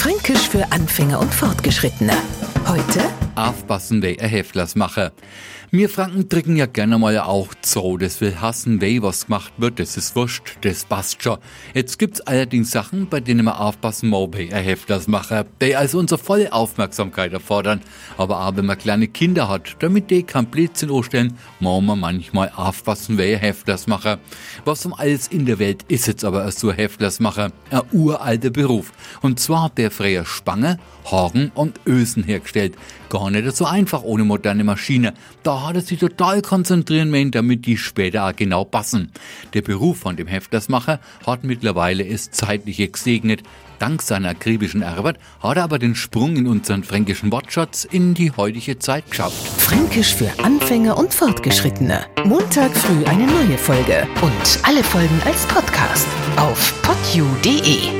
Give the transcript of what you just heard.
Fränkisch für Anfänger und Fortgeschrittene. Heute aufpassen, wer ein Heftlers mache. Wir Franken trinken ja gerne mal auch so, das will hassen, weh was gemacht wird, das ist wurscht, das passt schon. Jetzt gibt's allerdings Sachen, bei denen wir aufpassen wer ein Heftlers mache, die also unsere volle Aufmerksamkeit erfordern. Aber auch wenn man kleine Kinder hat, damit die kein Blödsinn anstellen, muss man manchmal aufpassen, wer ein Heftlers mache. Was um alles in der Welt ist jetzt aber so ein Heftlers mache? Ein uralter Beruf. Und zwar hat der früher Spange, Hagen und Ösen hergestellt. Gar nicht so einfach ohne moderne Maschine. Da hat er sich total konzentrieren müssen, damit die später auch genau passen. Der Beruf von dem Heftersmacher hat mittlerweile es zeitliche gesegnet. Dank seiner akribischen Arbeit hat er aber den Sprung in unseren fränkischen Wortschatz in die heutige Zeit geschafft. Fränkisch für Anfänger und Fortgeschrittene. Montag früh eine neue Folge und alle Folgen als Podcast auf podu.de.